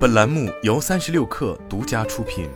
本栏目由三十六氪独家出品。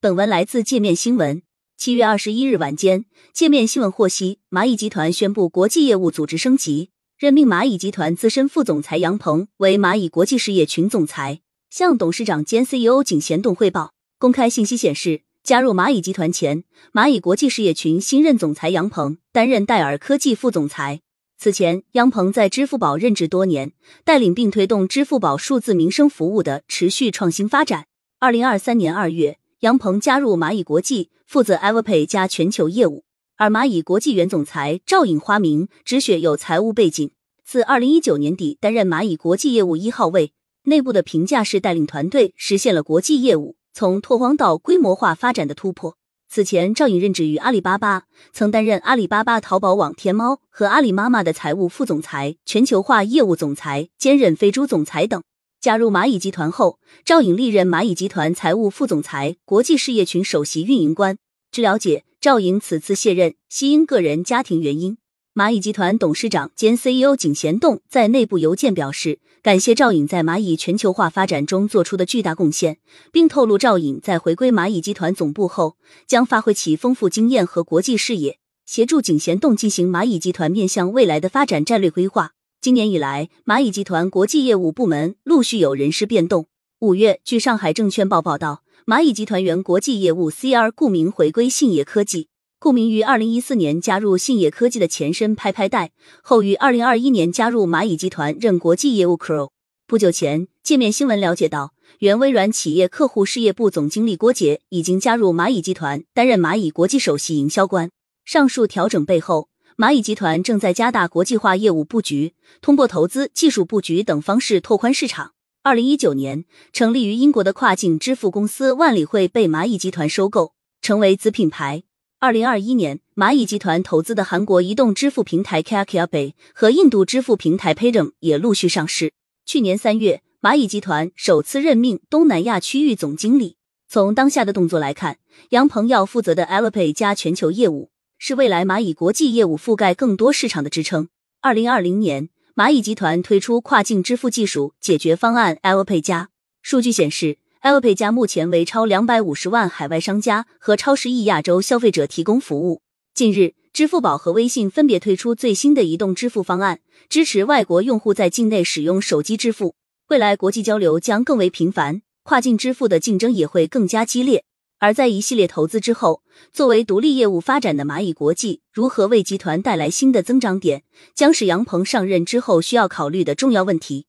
本文来自界面新闻。七月二十一日晚间，界面新闻获悉，蚂蚁集团宣布国际业务组织升级，任命蚂蚁集团资深副总裁杨鹏为蚂蚁国际事业群总裁，向董事长兼 CEO 井贤栋汇报。公开信息显示，加入蚂蚁集团前，蚂蚁国际事业群新任总裁杨鹏担任戴尔科技副总裁。此前，杨鹏在支付宝任职多年，带领并推动支付宝数字民生服务的持续创新发展。二零二三年二月，杨鹏加入蚂蚁国际，负责 Everpay 加全球业务。而蚂蚁国际原总裁赵颖花名止雪有财务背景，自二零一九年底担任蚂蚁国际业务一号位。内部的评价是带领团队实现了国际业务从拓荒到规模化发展的突破。此前，赵颖任职于阿里巴巴，曾担任阿里巴巴淘宝网、天猫和阿里妈妈的财务副总裁、全球化业务总裁，兼任飞猪总裁等。加入蚂蚁集团后，赵颖历任蚂蚁集团财务副总裁、国际事业群首席运营官。据了解，赵颖此次卸任系因个人家庭原因。蚂蚁集团董事长兼 CEO 井贤栋在内部邮件表示，感谢赵颖在蚂蚁全球化发展中做出的巨大贡献，并透露赵颖在回归蚂蚁集团总部后，将发挥其丰富经验和国际视野，协助井贤栋进行蚂蚁集团面向未来的发展战略规划。今年以来，蚂蚁集团国际业务部门陆续有人事变动。五月，据上海证券报报道，蚂蚁集团原国际业务 CR 顾名回归信业科技。顾名于二零一四年加入信野科技的前身拍拍贷，后于二零二一年加入蚂蚁集团任国际业务 Crow。不久前，界面新闻了解到，原微软企业客户事业部总经理郭杰已经加入蚂蚁集团，担任蚂蚁国际首席营销官。上述调整背后，蚂蚁集团正在加大国际化业务布局，通过投资、技术布局等方式拓宽市场。二零一九年，成立于英国的跨境支付公司万里汇被蚂蚁集团收购，成为子品牌。二零二一年，蚂蚁集团投资的韩国移动支付平台 KakaoPay 和印度支付平台 Paytm 也陆续上市。去年三月，蚂蚁集团首次任命东南亚区域总经理。从当下的动作来看，杨鹏要负责的 Alipay 加全球业务，是未来蚂蚁国际业务覆盖更多市场的支撑。二零二零年，蚂蚁集团推出跨境支付技术解决方案 Alipay 加。数据显示。Alipay 加目前为超两百五十万海外商家和超十亿亚洲消费者提供服务。近日，支付宝和微信分别推出最新的移动支付方案，支持外国用户在境内使用手机支付。未来国际交流将更为频繁，跨境支付的竞争也会更加激烈。而在一系列投资之后，作为独立业务发展的蚂蚁国际，如何为集团带来新的增长点，将是杨鹏上任之后需要考虑的重要问题。